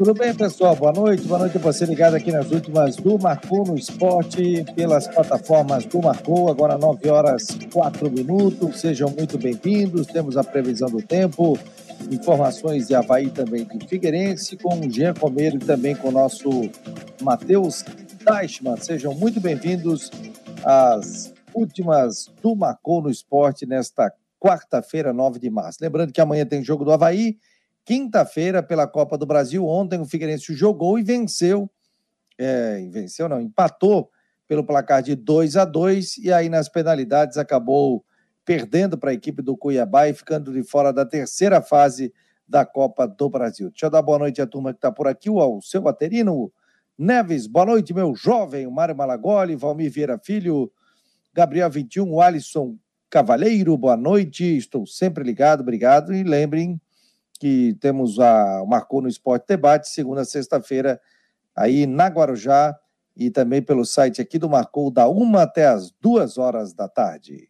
Tudo bem, pessoal? Boa noite. Boa noite a você ligado aqui nas últimas do Marcou no Esporte, pelas plataformas do Marcou, agora 9 horas 4 minutos. Sejam muito bem-vindos. Temos a previsão do tempo, informações de Havaí também de Figueirense, com o Jean Comeiro e também com o nosso Matheus Deichmann. Sejam muito bem-vindos às últimas do Marcou no Esporte nesta quarta-feira, 9 de março. Lembrando que amanhã tem jogo do Havaí quinta-feira pela Copa do Brasil. Ontem o Figueirense jogou e venceu, é, venceu não, empatou pelo placar de 2 a 2 e aí nas penalidades acabou perdendo para a equipe do Cuiabá e ficando de fora da terceira fase da Copa do Brasil. Deixa eu dar boa noite à turma que está por aqui, o seu Baterino Neves, boa noite, meu jovem, o Mário Malagoli, Valmir Vieira Filho, Gabriel 21, Alisson Cavalheiro, boa noite, estou sempre ligado, obrigado, e lembrem que temos a Marcou no Esporte Debate, segunda a sexta-feira, aí na Guarujá, e também pelo site aqui do Marcou, da uma até as duas horas da tarde.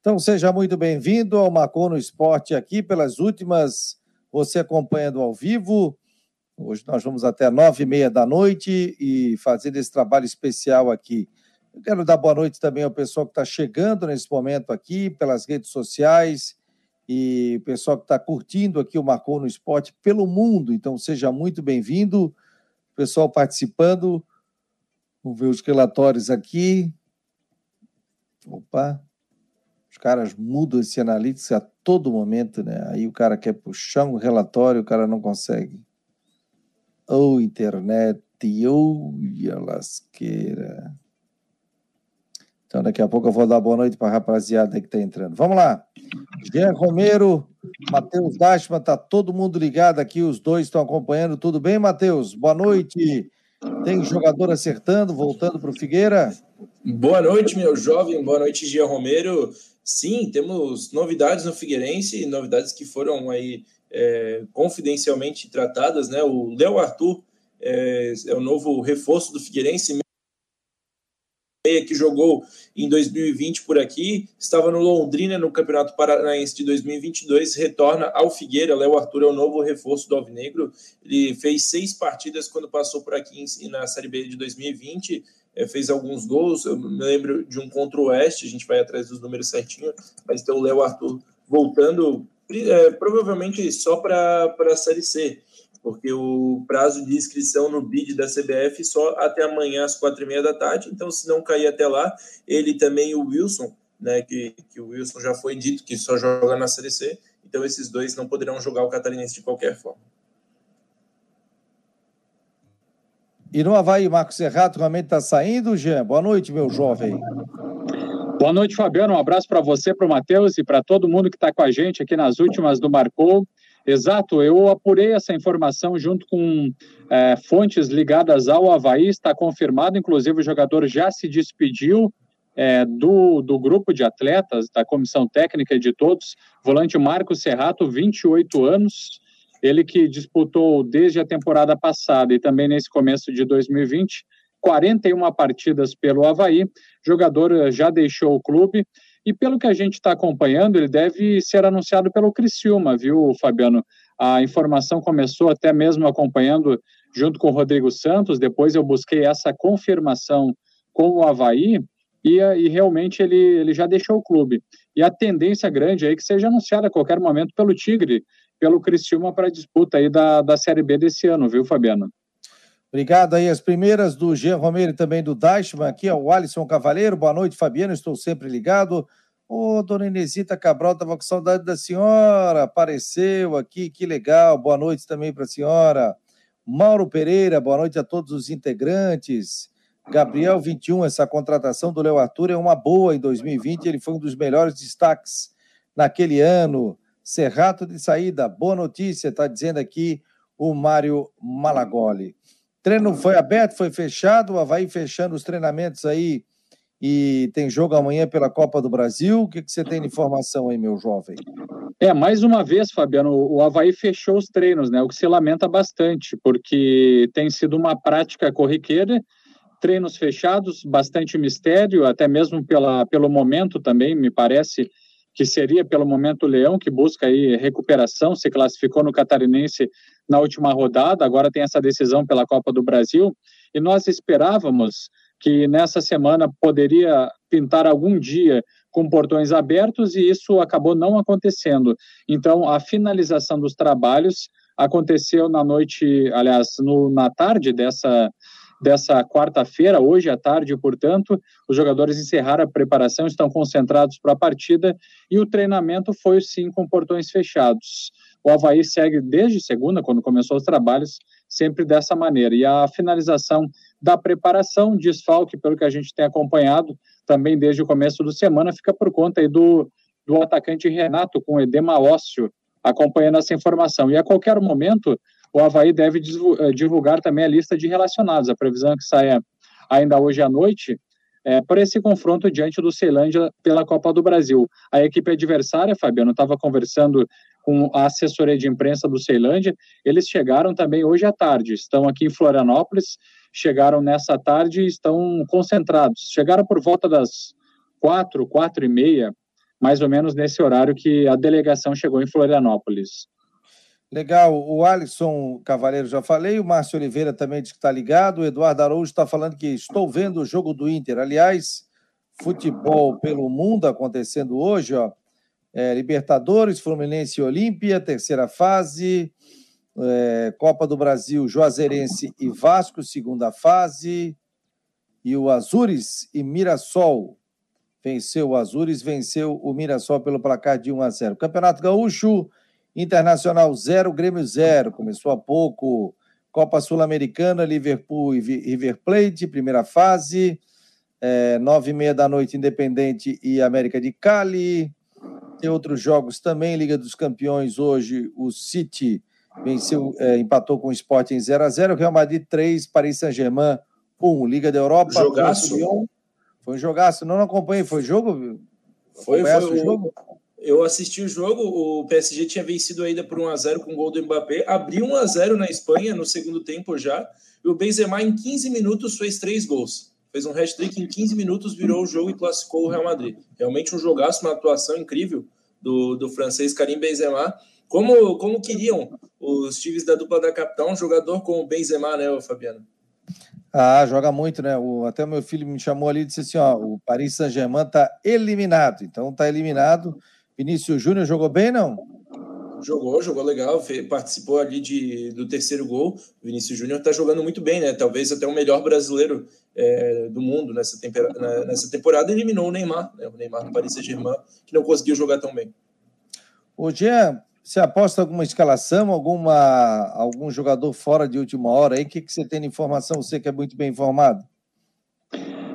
Então seja muito bem-vindo ao Marcou no Esporte aqui pelas últimas, você acompanhando ao vivo. Hoje nós vamos até nove e meia da noite e fazendo esse trabalho especial aqui. Eu quero dar boa noite também ao pessoal que está chegando nesse momento aqui pelas redes sociais e o pessoal que está curtindo aqui o Marcou no Esporte pelo mundo. Então seja muito bem-vindo, pessoal participando. Vamos ver os relatórios aqui. Opa, os caras mudam esse analytics a todo momento, né? Aí o cara quer puxar um relatório, o cara não consegue. Ou oh, internet, ou oh, lasqueira. Então, daqui a pouco eu vou dar boa noite para a rapaziada que está entrando. Vamos lá. Jean Romero, Matheus Dashman, está todo mundo ligado aqui, os dois estão acompanhando. Tudo bem, Matheus? Boa noite. Tem jogador acertando, voltando para o Figueira? Boa noite, meu jovem. Boa noite, Jean Romero. Sim, temos novidades no Figueirense, novidades que foram aí é, confidencialmente tratadas, né? O Léo Arthur é, é, o novo reforço do Figueirense, que jogou em 2020 por aqui, estava no Londrina no Campeonato Paranaense de 2022, retorna ao Figueira. Léo Arthur é o novo reforço do Alvinegro. Ele fez seis partidas quando passou por aqui na Série B de 2020 é, fez alguns gols. Eu me lembro de um contra o Oeste, a gente vai atrás dos números certinho, mas tem o Léo Arthur voltando, é, provavelmente só para a Série C, porque o prazo de inscrição no BID da CBF só até amanhã às quatro e meia da tarde, então se não cair até lá, ele também o Wilson, né, que, que o Wilson já foi dito que só joga na Série C, então esses dois não poderão jogar o Catarinense de qualquer forma. E no Havaí, Marcos Serrato realmente está saindo, Jean? Boa noite, meu jovem. Boa noite, Fabiano. Um abraço para você, para o Matheus e para todo mundo que está com a gente aqui nas últimas do Marcou. Exato, eu apurei essa informação junto com é, fontes ligadas ao Havaí, está confirmado, inclusive o jogador já se despediu é, do, do grupo de atletas, da comissão técnica e de todos, volante Marcos Serrato, 28 anos, ele que disputou desde a temporada passada e também nesse começo de 2020 41 partidas pelo Havaí. Jogador eh, já deixou o clube e pelo que a gente está acompanhando, ele deve ser anunciado pelo Criciúma, viu, Fabiano? A informação começou até mesmo acompanhando junto com o Rodrigo Santos, depois eu busquei essa confirmação com o Havaí e, e realmente ele, ele já deixou o clube. E a tendência grande é que seja anunciado a qualquer momento pelo Tigre, pelo Criciúma para a disputa aí da, da Série B desse ano, viu, Fabiano? Obrigado aí. As primeiras do Jean Romero e também do Dashman, aqui é o Alisson Cavaleiro. Boa noite, Fabiano. Estou sempre ligado. Ô, oh, dona Inesita Cabral, estava com saudade da senhora. Apareceu aqui, que legal. Boa noite também para a senhora. Mauro Pereira, boa noite a todos os integrantes. Gabriel 21, essa contratação do Léo Arthur é uma boa em 2020. Ele foi um dos melhores destaques naquele ano. Serrato de saída. Boa notícia, está dizendo aqui o Mário Malagoli. Treino foi aberto, foi fechado, o Havaí fechando os treinamentos aí e tem jogo amanhã pela Copa do Brasil. O que, que você tem de informação aí, meu jovem? É, mais uma vez, Fabiano, o Havaí fechou os treinos, né? O que se lamenta bastante, porque tem sido uma prática corriqueira, treinos fechados, bastante mistério, até mesmo pela, pelo momento também, me parece que seria pelo momento o Leão, que busca aí recuperação, se classificou no Catarinense na última rodada, agora tem essa decisão pela Copa do Brasil, e nós esperávamos que nessa semana poderia pintar algum dia com portões abertos e isso acabou não acontecendo. Então, a finalização dos trabalhos aconteceu na noite, aliás, no, na tarde dessa dessa quarta-feira, hoje à tarde, portanto, os jogadores encerraram a preparação, estão concentrados para a partida e o treinamento foi sim com portões fechados. O Havaí segue desde segunda, quando começou os trabalhos, sempre dessa maneira. E a finalização da preparação, desfalque, pelo que a gente tem acompanhado, também desde o começo do semana, fica por conta aí do, do atacante Renato, com edema ósseo, acompanhando essa informação. E a qualquer momento, o Havaí deve eh, divulgar também a lista de relacionados. A previsão é que saia ainda hoje à noite é, para esse confronto diante do Ceilândia pela Copa do Brasil. A equipe adversária, Fabiano, estava conversando com a assessoria de imprensa do Ceilândia, eles chegaram também hoje à tarde, estão aqui em Florianópolis, chegaram nessa tarde e estão concentrados. Chegaram por volta das quatro, quatro e meia, mais ou menos nesse horário que a delegação chegou em Florianópolis. Legal, o Alisson Cavaleiro já falei, o Márcio Oliveira também diz que está ligado, o Eduardo Araújo está falando que estou vendo o jogo do Inter. Aliás, futebol pelo mundo acontecendo hoje, ó. É, Libertadores, Fluminense e Olímpia, terceira fase. É, Copa do Brasil, Juazeirense e Vasco, segunda fase. E o Azures e Mirassol. Venceu o Azures, venceu o Mirassol pelo placar de 1 a 0. Campeonato Gaúcho, Internacional 0, Grêmio 0. Começou há pouco. Copa Sul-Americana, Liverpool e River Plate, primeira fase. É, nove e meia da noite, Independente e América de Cali. Tem outros jogos também. Liga dos Campeões, hoje o City venceu, é, empatou com o Sport em 0 a 0 Real Madrid 3, Paris Saint-Germain 1. Liga da Europa. Jogaço. Foi um jogaço. Não, não acompanhei. Foi jogo? Foi, foi o jogo? Eu assisti o jogo, o PSG tinha vencido ainda por 1x0 com o gol do Mbappé, abriu 1x0 na Espanha no segundo tempo já, e o Benzema em 15 minutos fez três gols. Fez um hat-trick em 15 minutos, virou o jogo e classificou o Real Madrid. Realmente um jogaço, uma atuação incrível do, do francês Karim Benzema. Como, como queriam os times da dupla da capital um jogador como o Benzema, né, Fabiano? Ah, joga muito, né? O, até meu filho me chamou ali e disse assim: ó, o Paris Saint-Germain está eliminado. Então está eliminado Vinícius Júnior jogou bem, não? Jogou, jogou legal, participou ali de, do terceiro gol. O Vinícius Júnior está jogando muito bem, né? Talvez até o melhor brasileiro é, do mundo nessa, tempera, nessa temporada. Eliminou o Neymar, né? o Neymar do Paris Saint-Germain, que não conseguiu jogar tão bem. O Jean, você aposta alguma escalação, alguma, algum jogador fora de última hora aí? O que, que você tem de informação? Você que é muito bem informado.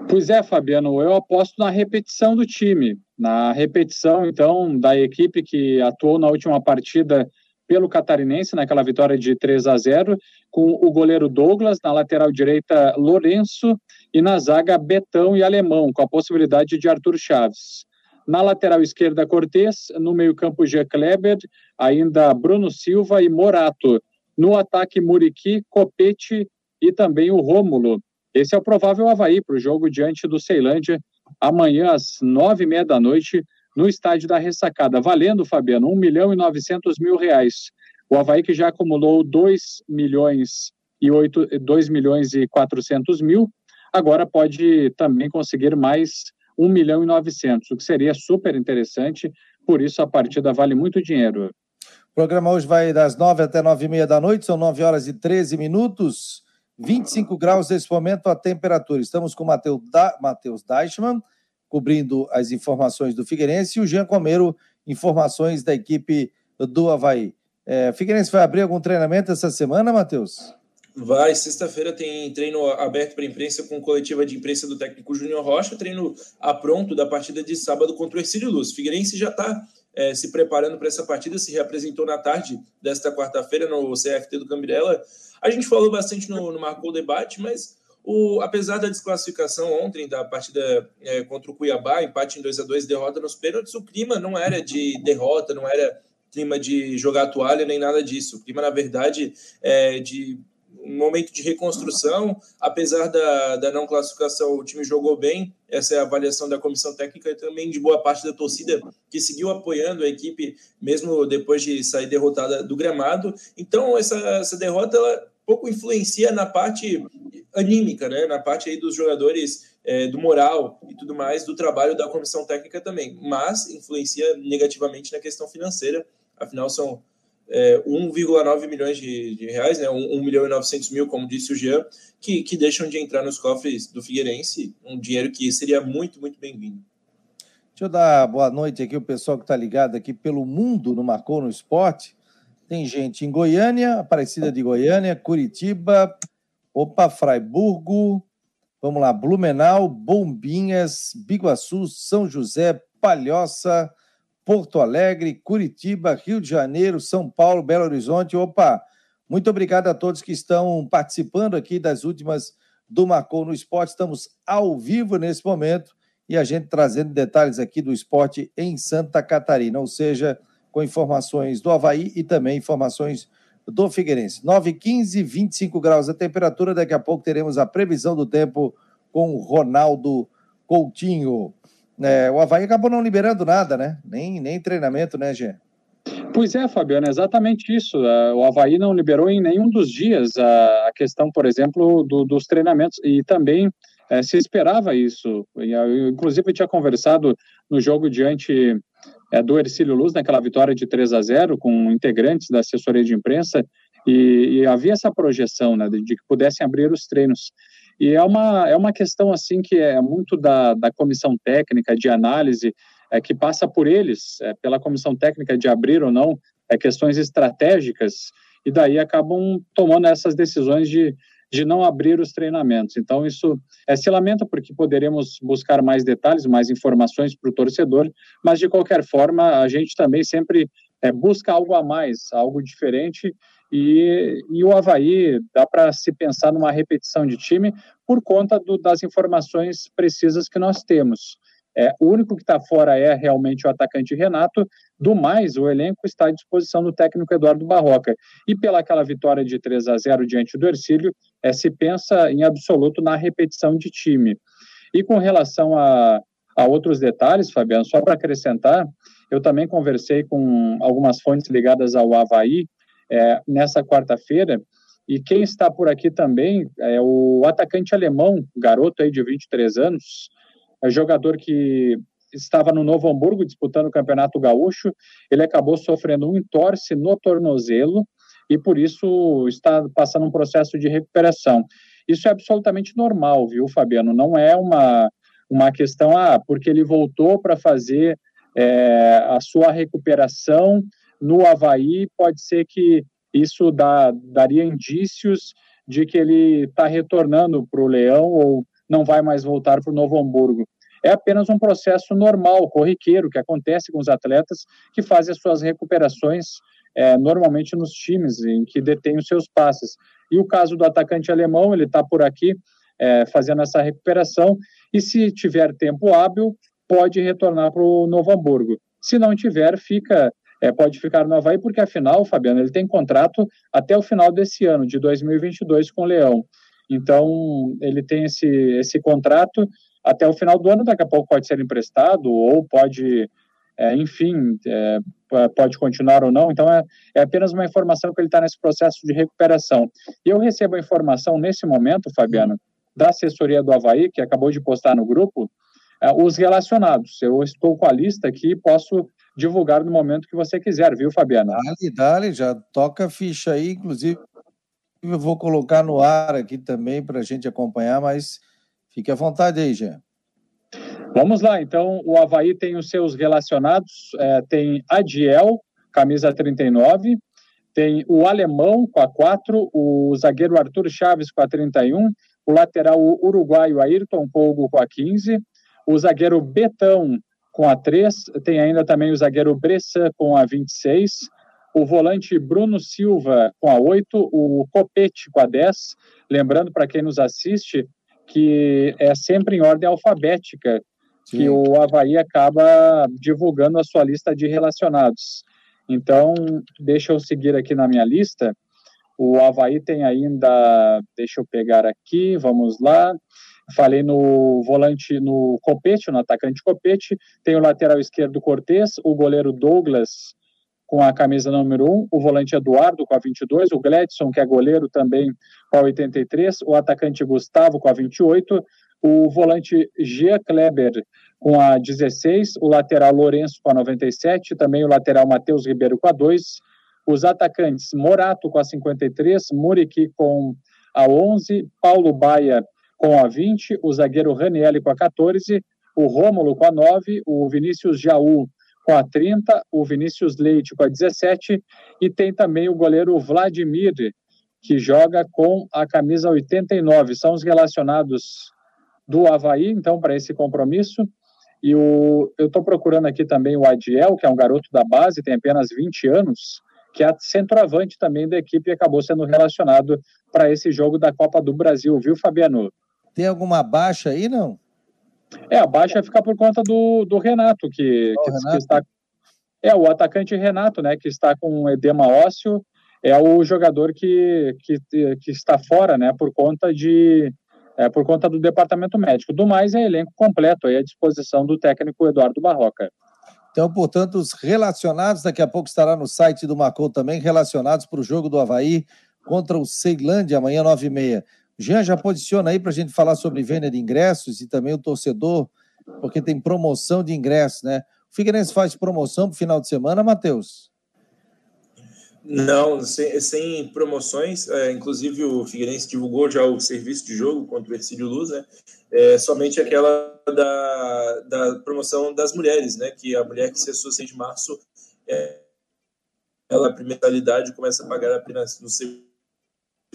Pois é, Fabiano, eu aposto na repetição do time. Na repetição, então, da equipe que atuou na última partida pelo Catarinense, naquela vitória de 3 a 0, com o goleiro Douglas, na lateral direita Lourenço e na zaga Betão e Alemão, com a possibilidade de Arthur Chaves. Na lateral esquerda, Cortes, no meio-campo, G. Kleber, ainda Bruno Silva e Morato. No ataque, Muriqui, Copete e também o Rômulo. Esse é o provável Havaí para o jogo diante do Ceilândia, amanhã às nove e meia da noite, no estádio da Ressacada. Valendo, Fabiano, um milhão e novecentos mil reais. O Havaí que já acumulou dois milhões e oito, dois milhões e quatrocentos mil, agora pode também conseguir mais um milhão e novecentos, o que seria super interessante. Por isso a partida vale muito dinheiro. O programa hoje vai das nove até nove e meia da noite, são nove horas e treze minutos. 25 graus nesse momento a temperatura. Estamos com o Matheus da, Deichmann, cobrindo as informações do Figueirense, e o Jean Comero, informações da equipe do Havaí. É, Figueirense vai abrir algum treinamento essa semana, Matheus? Vai, sexta-feira tem treino aberto para imprensa com coletiva de imprensa do técnico Júnior Rocha, treino a pronto da partida de sábado contra o Ercílio Luz. Figueirense já está é, se preparando para essa partida, se reapresentou na tarde desta quarta-feira no CFT do Cambirela. A gente falou bastante no, no Marcou Debate, mas o, apesar da desclassificação ontem da partida é, contra o Cuiabá, empate em 2 a 2 derrota nos pênaltis, o clima não era de derrota, não era clima de jogar toalha nem nada disso. O clima, na verdade, é de um momento de reconstrução, apesar da, da não classificação, o time jogou bem, essa é a avaliação da comissão técnica e também de boa parte da torcida que seguiu apoiando a equipe, mesmo depois de sair derrotada do gramado. Então, essa, essa derrota, ela pouco influencia na parte anímica, né? na parte aí dos jogadores, é, do moral e tudo mais, do trabalho da comissão técnica também, mas influencia negativamente na questão financeira, afinal são é, 1,9 milhões de, de, reais, né, 1, 1 milhão e 900 mil, como disse o Jean, que, que deixam de entrar nos cofres do Figueirense, um dinheiro que seria muito, muito bem-vindo. Deixa eu dar boa noite aqui, o pessoal que está ligado aqui pelo mundo no Marcou no Esporte. Tem gente em Goiânia, Aparecida de Goiânia, Curitiba, opa, Fraiburgo, vamos lá, Blumenau, Bombinhas, Biguaçu, São José, Palhoça, Porto Alegre, Curitiba, Rio de Janeiro, São Paulo, Belo Horizonte. Opa, muito obrigado a todos que estão participando aqui das últimas do Marcou no Esporte. Estamos ao vivo nesse momento e a gente trazendo detalhes aqui do esporte em Santa Catarina, ou seja, com informações do Havaí e também informações do Figueirense. 9 15 25 graus a temperatura. Daqui a pouco teremos a previsão do tempo com o Ronaldo Coutinho. É, o Havaí acabou não liberando nada, né? Nem, nem treinamento, né, Gê? Pois é, Fabiano, é exatamente isso. É, o Havaí não liberou em nenhum dos dias a questão, por exemplo, do, dos treinamentos. E também é, se esperava isso. Eu, inclusive, eu tinha conversado no jogo diante é, do Ercílio Luz, naquela vitória de 3 a 0 com integrantes da assessoria de imprensa, e, e havia essa projeção né, de, de que pudessem abrir os treinos. E é uma, é uma questão assim que é muito da, da comissão técnica de análise, é, que passa por eles, é, pela comissão técnica de abrir ou não é, questões estratégicas, e daí acabam tomando essas decisões de, de não abrir os treinamentos. Então, isso é, se lamenta porque poderemos buscar mais detalhes, mais informações para o torcedor, mas de qualquer forma, a gente também sempre é, busca algo a mais, algo diferente, e, e o Havaí dá para se pensar numa repetição de time por conta do, das informações precisas que nós temos. É, o único que está fora é realmente o atacante Renato. Do mais, o elenco está à disposição do técnico Eduardo Barroca. E pela aquela vitória de 3 a 0 diante do Ercílio, é, se pensa em absoluto na repetição de time. E com relação a, a outros detalhes, Fabiano, só para acrescentar, eu também conversei com algumas fontes ligadas ao Havaí é, nessa quarta-feira. E quem está por aqui também é o atacante alemão, garoto aí de 23 anos, é jogador que estava no Novo Hamburgo disputando o Campeonato Gaúcho. Ele acabou sofrendo um entorse no tornozelo e por isso está passando um processo de recuperação. Isso é absolutamente normal, viu, Fabiano? Não é uma, uma questão, ah, porque ele voltou para fazer é, a sua recuperação no Havaí, pode ser que isso dá, daria indícios de que ele está retornando para o Leão ou não vai mais voltar para o Novo Hamburgo. É apenas um processo normal, corriqueiro, que acontece com os atletas que fazem as suas recuperações é, normalmente nos times em que detêm os seus passes. E o caso do atacante alemão, ele está por aqui é, fazendo essa recuperação e se tiver tempo hábil, pode retornar para o Novo Hamburgo. Se não tiver, fica é, pode ficar no Havaí, porque afinal, Fabiano, ele tem contrato até o final desse ano, de 2022, com o Leão. Então, ele tem esse, esse contrato até o final do ano, daqui a pouco pode ser emprestado, ou pode, é, enfim, é, pode continuar ou não. Então, é, é apenas uma informação que ele está nesse processo de recuperação. E eu recebo a informação nesse momento, Fabiano, da assessoria do Havaí, que acabou de postar no grupo, é, os relacionados. Eu estou com a lista aqui e posso divulgar no momento que você quiser, viu, Fabiana? Dale, dale, já toca a ficha aí, inclusive eu vou colocar no ar aqui também para a gente acompanhar, mas fique à vontade aí, Jean. Vamos lá, então o Havaí tem os seus relacionados, é, tem Adiel, camisa 39, tem o Alemão com a 4, o zagueiro Arthur Chaves com a 31, o lateral uruguaio Ayrton Polgo com a 15, o zagueiro Betão com a 3, tem ainda também o zagueiro Bressan com a 26, o volante Bruno Silva com a 8, o Copete com a 10. Lembrando para quem nos assiste que é sempre em ordem alfabética Sim. que o Havaí acaba divulgando a sua lista de relacionados. Então, deixa eu seguir aqui na minha lista. O Havaí tem ainda, deixa eu pegar aqui, vamos lá. Falei no volante, no Copete, no atacante Copete. Tem o lateral esquerdo Cortez, o goleiro Douglas com a camisa número 1, o volante Eduardo com a 22, o Gledson, que é goleiro também com a 83, o atacante Gustavo com a 28, o volante Gia Kleber com a 16, o lateral Lourenço com a 97, também o lateral Matheus Ribeiro com a 2, os atacantes Morato com a 53, Muriqui com a 11, Paulo Baia com a 20, o zagueiro Ranielli com a 14, o Rômulo com a 9, o Vinícius Jaú com a 30, o Vinícius Leite com a 17 e tem também o goleiro Vladimir, que joga com a camisa 89. São os relacionados do Havaí, então, para esse compromisso. E o, eu estou procurando aqui também o Adiel, que é um garoto da base, tem apenas 20 anos, que é centroavante também da equipe e acabou sendo relacionado para esse jogo da Copa do Brasil, viu, Fabiano? Tem alguma baixa aí, não? É, a baixa fica por conta do, do Renato, que, oh, que, Renato. que, está. É, o atacante Renato, né, que está com edema ósseo, é o jogador que, que, que está fora, né, por conta de. É, por conta do departamento médico. Do mais, é elenco completo aí à disposição do técnico Eduardo Barroca. Então, portanto, os relacionados, daqui a pouco estará no site do Macou também, relacionados para o jogo do Havaí contra o Ceilândia, amanhã, 9h30. Jean, já posiciona aí para a gente falar sobre venda de ingressos e também o torcedor, porque tem promoção de ingressos, né? O Figueirense faz promoção para final de semana, Matheus? Não, sem, sem promoções. É, inclusive, o Figueirense divulgou já o serviço de jogo contra o Ercílio Luz, né? É, somente aquela da, da promoção das mulheres, né? Que a mulher que se associa de março, é, ela, a primeira começa a pagar apenas no segundo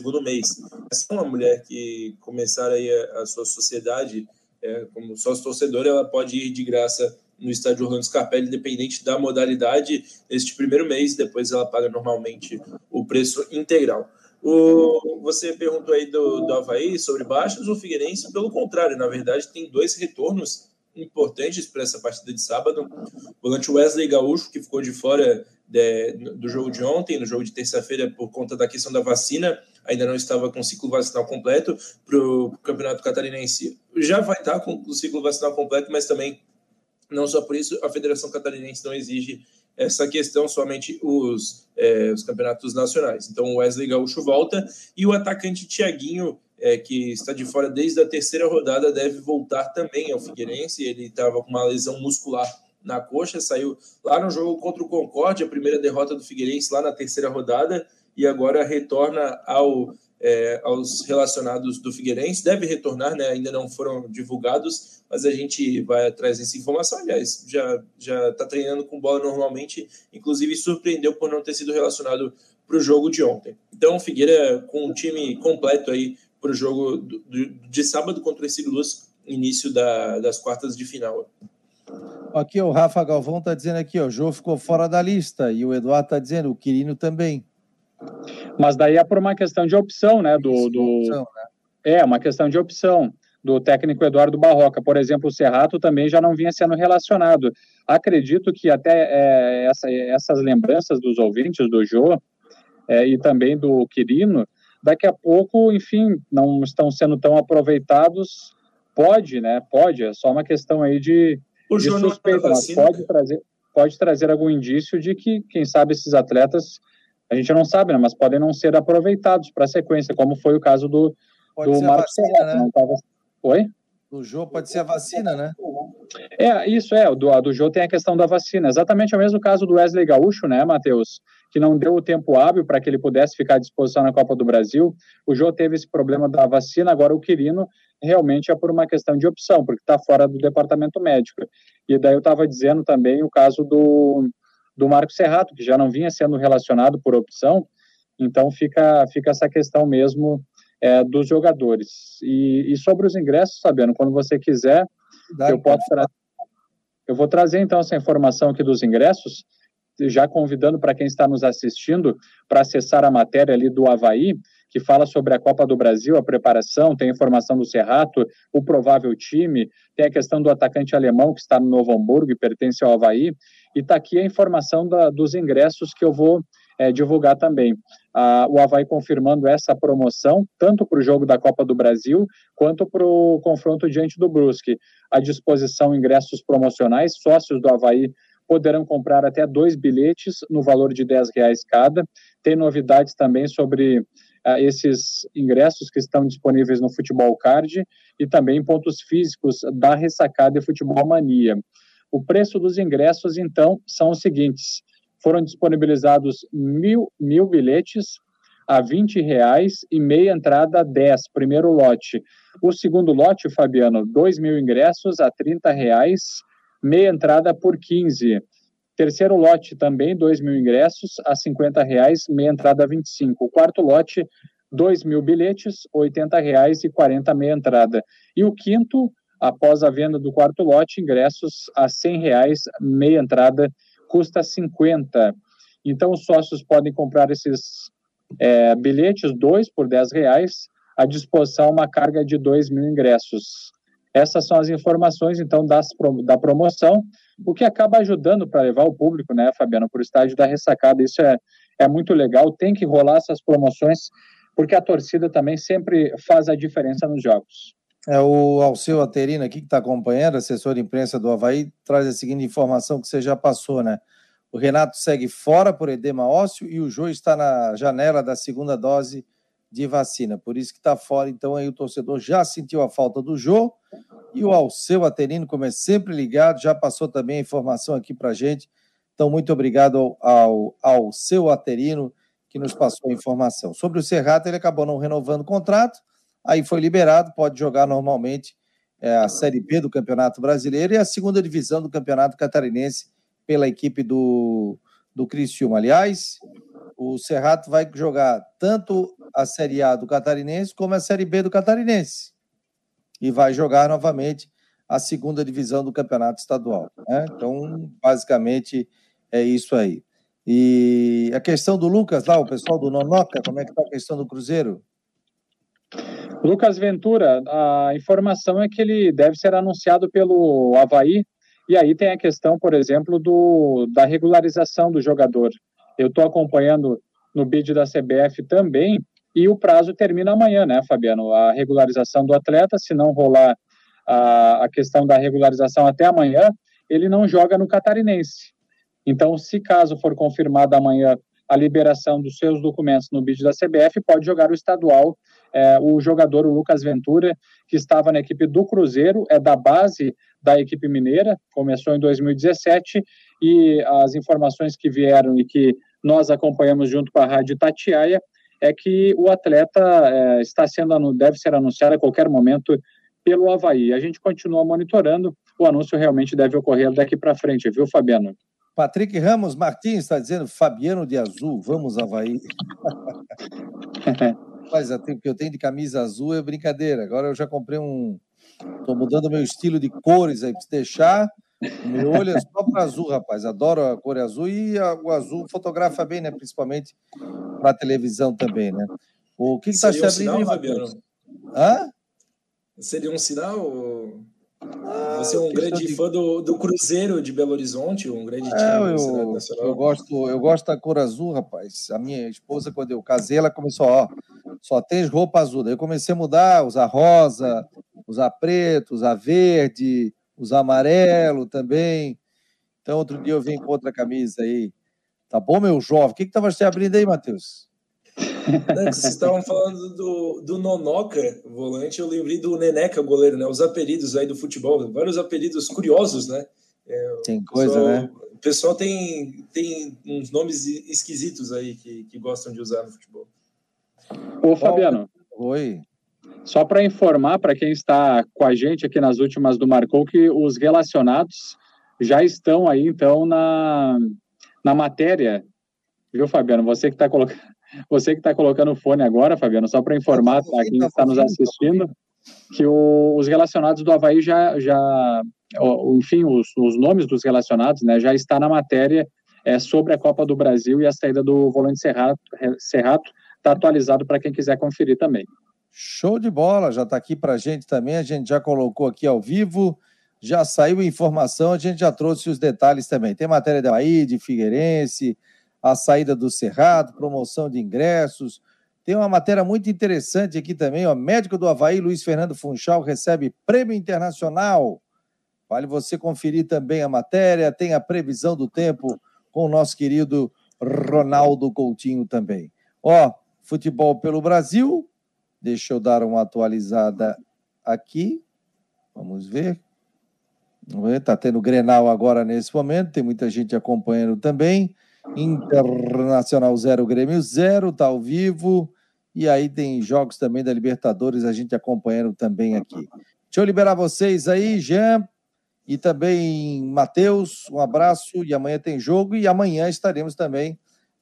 segundo mês. Se é uma mulher que começar aí a, a sua sociedade é, como sócio torcedor, ela pode ir de graça no estádio Orlando Scarpelli, independente da modalidade, neste primeiro mês, depois ela paga normalmente o preço integral. O, você perguntou aí do, do Havaí sobre baixos, o Figueirense, pelo contrário, na verdade, tem dois retornos importantes para essa partida de sábado. O volante Wesley Gaúcho, que ficou de fora de, do jogo de ontem, no jogo de terça-feira, por conta da questão da vacina, ainda não estava com o ciclo vacinal completo para o Campeonato Catarinense. Já vai estar com o ciclo vacinal completo, mas também, não só por isso, a Federação Catarinense não exige essa questão somente os, é, os campeonatos nacionais. Então, o Wesley Gaúcho volta e o atacante Tiaguinho é, que está de fora desde a terceira rodada, deve voltar também ao Figueirense. Ele estava com uma lesão muscular na coxa, saiu lá no jogo contra o Concorde, a primeira derrota do Figueirense lá na terceira rodada, e agora retorna ao, é, aos relacionados do Figueirense. Deve retornar, né? ainda não foram divulgados, mas a gente vai atrás dessa informação. Aliás, já está treinando com bola normalmente, inclusive surpreendeu por não ter sido relacionado para o jogo de ontem. Então, Figueira com um time completo aí para o jogo do, do, de sábado contra esse Luz, início da, das quartas de final. Aqui o Rafa Galvão está dizendo aqui, ó, o Jô ficou fora da lista e o Eduardo está dizendo o Quirino também. Mas daí é por uma questão de opção, né? Do, do... Opção, né? É, uma questão de opção do técnico Eduardo Barroca. Por exemplo, o Serrato também já não vinha sendo relacionado. Acredito que até é, essa, essas lembranças dos ouvintes do Jô é, e também do Quirino daqui a pouco, enfim, não estão sendo tão aproveitados. Pode, né? Pode, é só uma questão aí de, o de suspeita, mas pode trazer, pode trazer algum indício de que, quem sabe, esses atletas, a gente não sabe, né? Mas podem não ser aproveitados para a sequência, como foi o caso do, do Marcos Serra, né? Tava... Oi? Do Jô pode ser a vacina, né? É, isso é, do, do Jô tem a questão da vacina. Exatamente o mesmo caso do Wesley Gaúcho, né, Matheus? Que não deu o tempo hábil para que ele pudesse ficar à disposição na Copa do Brasil. O Jô teve esse problema da vacina, agora o Quirino realmente é por uma questão de opção, porque está fora do departamento médico. E daí eu estava dizendo também o caso do, do Marco Serrato, que já não vinha sendo relacionado por opção, então fica, fica essa questão mesmo é, dos jogadores. E, e, sobre os ingressos, sabendo, quando você quiser, eu posso, Eu vou trazer então essa informação aqui dos ingressos, já convidando para quem está nos assistindo para acessar a matéria ali do Havaí, que fala sobre a Copa do Brasil, a preparação, tem informação do Serrato, o provável time, tem a questão do atacante alemão que está no Novo Hamburgo e pertence ao Havaí, e está aqui a informação da, dos ingressos que eu vou é, divulgar também. O Havaí confirmando essa promoção, tanto para o jogo da Copa do Brasil, quanto para o confronto diante do Brusque. À disposição ingressos promocionais, sócios do Havaí poderão comprar até dois bilhetes no valor de 10 reais cada. Tem novidades também sobre uh, esses ingressos que estão disponíveis no Futebol Card e também pontos físicos da Ressacada e Futebol Mania. O preço dos ingressos, então, são os seguintes. Foram disponibilizados mil, mil bilhetes a 20 reais e meia entrada a 10, primeiro lote. O segundo lote, Fabiano, 2 mil ingressos a 30 reais, meia entrada por 15. Terceiro lote também, 2 mil ingressos a 50 reais, meia entrada a 25. O quarto lote, 2 mil bilhetes, 80 reais e 40 meia entrada. E o quinto, após a venda do quarto lote, ingressos a 100 reais, meia entrada custa 50. Então os sócios podem comprar esses é, bilhetes, dois por 10 reais, à disposição uma carga de 2 mil ingressos. Essas são as informações, então, das, da promoção, o que acaba ajudando para levar o público, né, Fabiano, para o estádio da ressacada. Isso é, é muito legal, tem que rolar essas promoções, porque a torcida também sempre faz a diferença nos jogos. É, o Alceu Aterino aqui, que está acompanhando, assessor de imprensa do Havaí, traz a seguinte informação que você já passou, né? O Renato segue fora por edema ósseo e o Jô está na janela da segunda dose de vacina. Por isso que está fora. Então aí o torcedor já sentiu a falta do Jô e o Alceu Aterino, como é sempre ligado, já passou também a informação aqui para gente. Então, muito obrigado ao, ao, seu Aterino que nos passou a informação. Sobre o Serrato, ele acabou não renovando o contrato, aí foi liberado, pode jogar normalmente é, a Série B do Campeonato Brasileiro e a segunda divisão do Campeonato Catarinense pela equipe do, do Criciúma. Aliás, o Serrato vai jogar tanto a Série A do Catarinense como a Série B do Catarinense. E vai jogar novamente a segunda divisão do Campeonato Estadual. Né? Então, basicamente, é isso aí. E a questão do Lucas lá, o pessoal do Nonoca, como é que está a questão do Cruzeiro? Lucas Ventura, a informação é que ele deve ser anunciado pelo Havaí, e aí tem a questão, por exemplo, do, da regularização do jogador. Eu estou acompanhando no bid da CBF também, e o prazo termina amanhã, né, Fabiano? A regularização do atleta, se não rolar a, a questão da regularização até amanhã, ele não joga no catarinense. Então, se caso for confirmada amanhã a liberação dos seus documentos no bid da CBF, pode jogar o estadual. É, o jogador, o Lucas Ventura, que estava na equipe do Cruzeiro, é da base da equipe mineira, começou em 2017, e as informações que vieram e que nós acompanhamos junto com a Rádio Tatiaia, é que o atleta é, está sendo, deve ser anunciado a qualquer momento pelo Havaí. A gente continua monitorando, o anúncio realmente deve ocorrer daqui para frente, viu, Fabiano? Patrick Ramos Martins está dizendo Fabiano de azul, vamos Havaí. Mas o que eu tenho de camisa azul é brincadeira. Agora eu já comprei um. Estou mudando meu estilo de cores aí, para deixar meu olho é só para azul, rapaz. Adoro a cor azul e a, o azul fotografa bem, né? Principalmente para televisão também, né? O que está se abrindo um Fabiano? Hã? Seria um sinal? Ah, Você é um grande de... fã do, do Cruzeiro de Belo Horizonte, um grande é, time eu, nacional. Eu gosto, eu gosto da cor azul, rapaz. A minha esposa, quando eu casei, ela começou, ó, só tem roupa azul. Daí eu comecei a mudar, usar rosa, usar preto, usar verde, usar amarelo também. Então, outro dia eu vim com outra camisa aí. Tá bom, meu jovem? O que estava se abrindo aí, Matheus? Vocês estavam falando do, do Nonoca, volante, eu lembrei do Neneca, goleiro, né? Os apelidos aí do futebol, vários apelidos curiosos, né? É, tem coisa, pessoal, né? O pessoal tem, tem uns nomes esquisitos aí que, que gostam de usar no futebol. Ô, Fabiano. Oi. Só para informar para quem está com a gente aqui nas últimas do Marcou que os relacionados já estão aí, então, na, na matéria. Viu, Fabiano? Você que está colocando. Você que está colocando o fone agora, Fabiano, só para informar para quem está nos assistindo, que o, os relacionados do Havaí já, já enfim, os, os nomes dos relacionados, né, já está na matéria é, sobre a Copa do Brasil e a saída do volante Serrato, Serrato está atualizado para quem quiser conferir também. Show de bola, já está aqui para a gente também, a gente já colocou aqui ao vivo, já saiu informação, a gente já trouxe os detalhes também. Tem matéria da Bahia, de Figueirense, a saída do Cerrado, promoção de ingressos. Tem uma matéria muito interessante aqui também, ó. Médico do Havaí, Luiz Fernando Funchal, recebe prêmio internacional. Vale você conferir também a matéria, tem a previsão do tempo com o nosso querido Ronaldo Coutinho também. Ó, futebol pelo Brasil. Deixa eu dar uma atualizada aqui. Vamos ver. Está tendo Grenal agora nesse momento, tem muita gente acompanhando também. Internacional 0, Grêmio 0, está ao vivo. E aí tem jogos também da Libertadores, a gente acompanhando também aqui. Deixa eu liberar vocês aí, Jean e também Matheus. Um abraço e amanhã tem jogo. E amanhã estaremos também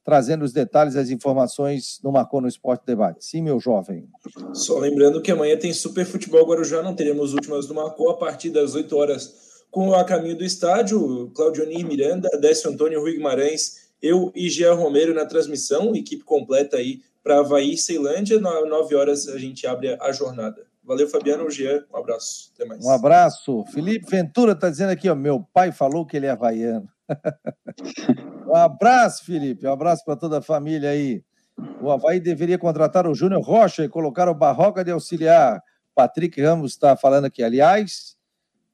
trazendo os detalhes, as informações no Marcou no Esporte Debate. Sim, meu jovem. Só lembrando que amanhã tem Super Futebol Guarujá, não teremos últimas do Marcou a partir das 8 horas com a caminho do estádio, Claudionir Miranda, Décio Antônio Rui Guimarães, eu e Jean Romero na transmissão, equipe completa aí para Havaí e Ceilândia. 9 horas a gente abre a jornada. Valeu, Fabiano, Jean, um abraço. Até mais. Um abraço. Felipe Ventura está dizendo aqui, ó, meu pai falou que ele é havaiano. Um abraço, Felipe. Um abraço para toda a família aí. O Havaí deveria contratar o Júnior Rocha e colocar o Barroca de auxiliar. Patrick Ramos está falando aqui. Aliás,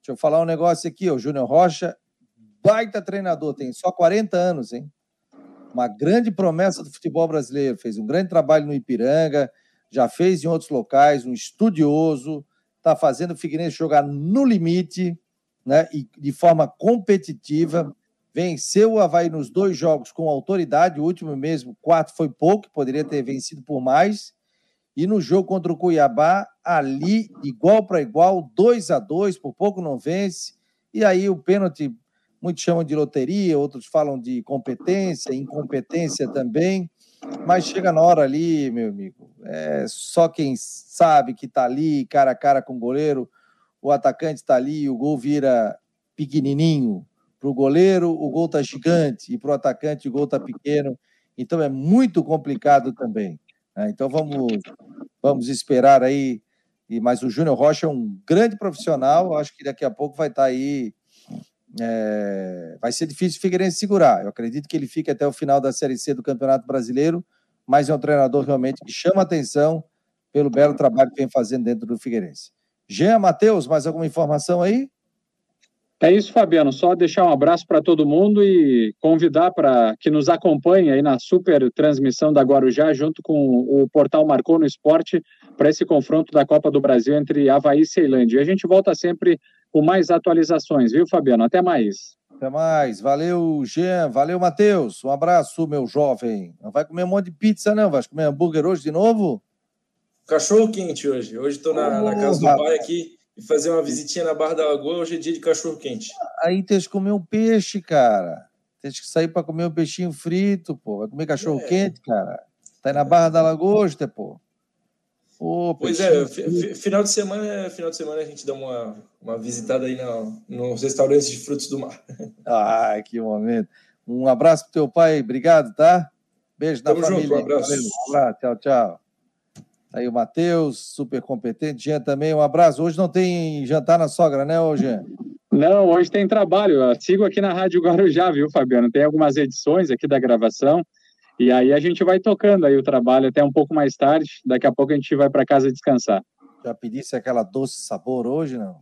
Deixa eu falar um negócio aqui, o Júnior Rocha, baita treinador, tem só 40 anos, hein? Uma grande promessa do futebol brasileiro, fez um grande trabalho no Ipiranga, já fez em outros locais, um estudioso, está fazendo o Figueirense jogar no limite, né? E de forma competitiva. Venceu o Havaí nos dois jogos com autoridade, o último mesmo, quatro foi pouco, poderia ter vencido por mais. E no jogo contra o Cuiabá, ali, igual para igual, 2 a 2 por pouco não vence. E aí o pênalti, muitos chamam de loteria, outros falam de competência, incompetência também. Mas chega na hora ali, meu amigo, é só quem sabe que está ali, cara a cara com o goleiro, o atacante está ali, o gol vira pequenininho. Para o goleiro, o gol está gigante, e para o atacante, o gol está pequeno. Então é muito complicado também. Né? Então vamos, vamos esperar aí. E, mas o Júnior Rocha é um grande profissional, acho que daqui a pouco vai estar tá aí. É, vai ser difícil o Figueirense segurar. Eu acredito que ele fique até o final da Série C do Campeonato Brasileiro, mas é um treinador realmente que chama atenção pelo belo trabalho que vem fazendo dentro do Figueirense. Jean, Matheus, mais alguma informação aí? É isso, Fabiano. Só deixar um abraço para todo mundo e convidar para que nos acompanhe aí na super transmissão da Guarujá, junto com o portal Marcou no Esporte, para esse confronto da Copa do Brasil entre Havaí e Ceilândia. E a gente volta sempre com mais atualizações, viu, Fabiano? Até mais. Até mais. Valeu, Jean. Valeu, Matheus. Um abraço, meu jovem. Não vai comer um monte de pizza, não? Vai comer hambúrguer hoje de novo? Cachorro quente hoje. Hoje estou na, na, casa do pai aqui e fazer uma visitinha na Barra da Lagoa, hoje é dia de cachorro quente. Aí tem que comer um peixe, cara. Tem que sair para comer um peixinho frito, pô. Vai comer cachorro é. quente, cara. Tá aí na Barra da Lagosta, pô. Pô, pois é, final de semana, final de semana a gente dá uma, uma visitada aí no, nos restaurantes de frutos do mar. Ai, que momento. Um abraço pro teu pai, obrigado, tá? Beijo Tamo na família. Junto, um abraço. Um abraço. Tchau, tchau. Aí o Matheus, super competente. Jean também, um abraço. Hoje não tem jantar na sogra, né, hoje? Não, hoje tem trabalho. Eu sigo aqui na Rádio Guarujá, viu, Fabiano? Tem algumas edições aqui da gravação. E aí a gente vai tocando aí o trabalho até um pouco mais tarde. Daqui a pouco a gente vai para casa descansar. Já pedisse aquela doce sabor hoje, não?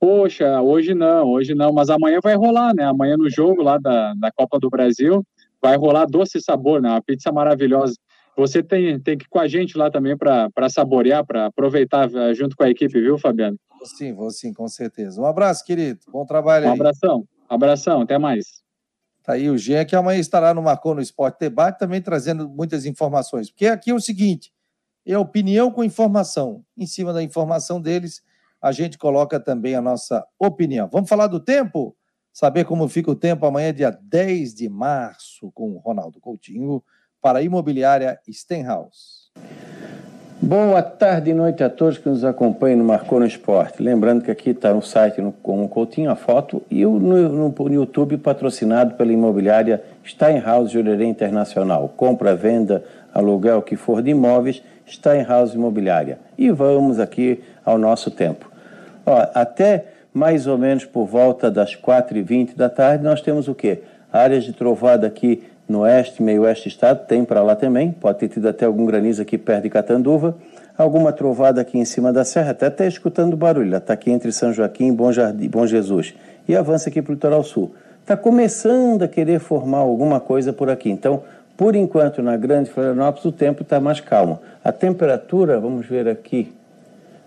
Poxa, hoje não, hoje não. Mas amanhã vai rolar, né? Amanhã no jogo lá da, da Copa do Brasil vai rolar doce sabor, né? Uma pizza maravilhosa. Você tem, tem que ir com a gente lá também para saborear, para aproveitar eh, junto com a equipe, viu, Fabiano? Vou sim, vou sim, com certeza. Um abraço, querido. Bom trabalho aí. Um abração. Abração, até mais. Tá aí o Jean, que amanhã estará no Marcou no Esporte Debate, também trazendo muitas informações. Porque aqui é o seguinte: é opinião com informação. Em cima da informação deles, a gente coloca também a nossa opinião. Vamos falar do tempo? Saber como fica o tempo amanhã, dia 10 de março, com o Ronaldo Coutinho para a imobiliária Stenhouse. Boa tarde e noite a todos que nos acompanham no Marcou no Esporte. Lembrando que aqui está no site no, com o Coutinho a foto e no, no, no, YouTube patrocinado pela imobiliária Steinhaus Jurerê Internacional. Compra, venda, aluguel, que for de imóveis, Steinhaus Imobiliária. E vamos aqui ao nosso tempo. Ó, até mais ou menos por volta das 4h20 da tarde, nós temos o quê? Áreas de trovada aqui no oeste, meio oeste do estado, tem para lá também, pode ter tido até algum granizo aqui perto de Catanduva, alguma trovada aqui em cima da serra, até até escutando barulho, está aqui entre São Joaquim e Bom, Jardim, Bom Jesus, e avança aqui para o litoral sul. Está começando a querer formar alguma coisa por aqui, então, por enquanto, na Grande Florianópolis, o tempo está mais calmo. A temperatura, vamos ver aqui,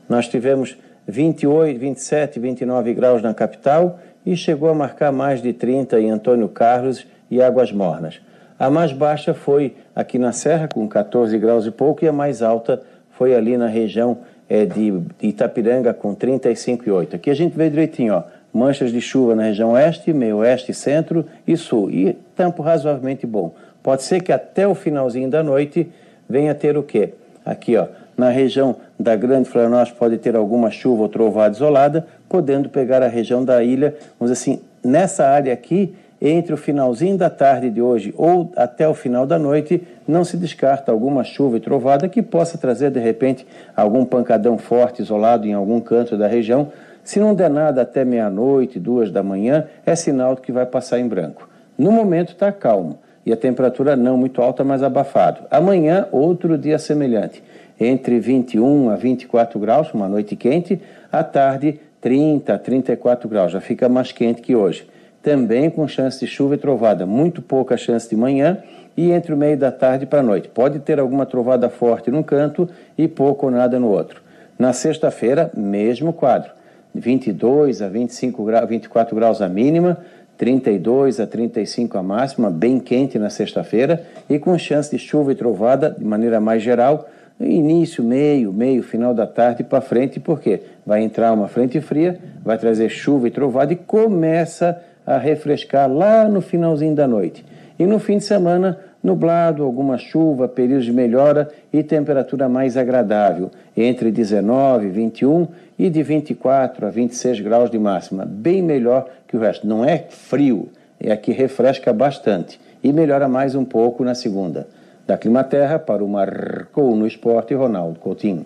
nós tivemos 28, 27, 29 graus na capital e chegou a marcar mais de 30 em Antônio Carlos e Águas Mornas. A mais baixa foi aqui na Serra, com 14 graus e pouco, e a mais alta foi ali na região é, de, Itapiranga, com 35,8. Aqui a gente vê direitinho, ó, manchas de chuva na região oeste, meio oeste, centro e sul, e tempo razoavelmente bom. Pode ser que até o finalzinho da noite venha ter o quê? Aqui, ó, na região da Grande Florianópolis pode ter alguma chuva ou trovada isolada, podendo pegar a região da ilha, vamos dizer assim, nessa área aqui, entre o finalzinho da tarde de hoje ou até o final da noite, não se descarta alguma chuva e trovada que possa trazer de repente algum pancadão forte isolado em algum canto da região. Se não der nada até meia-noite, duas da manhã, é sinal que vai passar em branco. No momento está calmo e a temperatura não muito alta, mas abafado. Amanhã, outro dia semelhante, entre 21 a 24 graus, uma noite quente, à tarde 30 a 34 graus, já fica mais quente que hoje também com chance de chuva e trovada, muito pouca chance de manhã e entre o meio da tarde para a noite. Pode ter alguma trovada forte num canto e pouco ou nada no outro. Na sexta-feira, mesmo quadro. 22 a 25 graus, 24 graus a mínima, 32 a 35 a máxima, bem quente na sexta-feira e com chance de chuva e trovada de maneira mais geral, início, meio, meio, final da tarde para frente, porque vai entrar uma frente fria, vai trazer chuva e trovada e começa a refrescar lá no finalzinho da noite. E no fim de semana, nublado, alguma chuva, períodos de melhora e temperatura mais agradável, entre 19 e 21 e de 24 a 26 graus de máxima, bem melhor que o resto. Não é frio, é que refresca bastante e melhora mais um pouco na segunda. Da Climaterra para o Marcou no Esporte, Ronaldo Coutinho.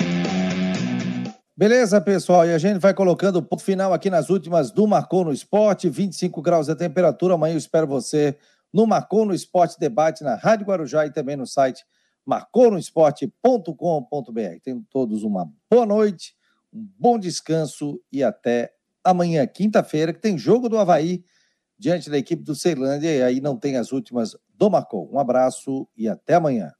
Beleza, pessoal? E a gente vai colocando o final aqui nas últimas do Marcou no Esporte, 25 graus de temperatura. Amanhã eu espero você no Marcou no Esporte Debate na Rádio Guarujá e também no site marconosport.com.br. Tenham todos uma boa noite, um bom descanso e até amanhã, quinta-feira, que tem jogo do Havaí diante da equipe do Ceilândia e aí não tem as últimas do Marcou. Um abraço e até amanhã.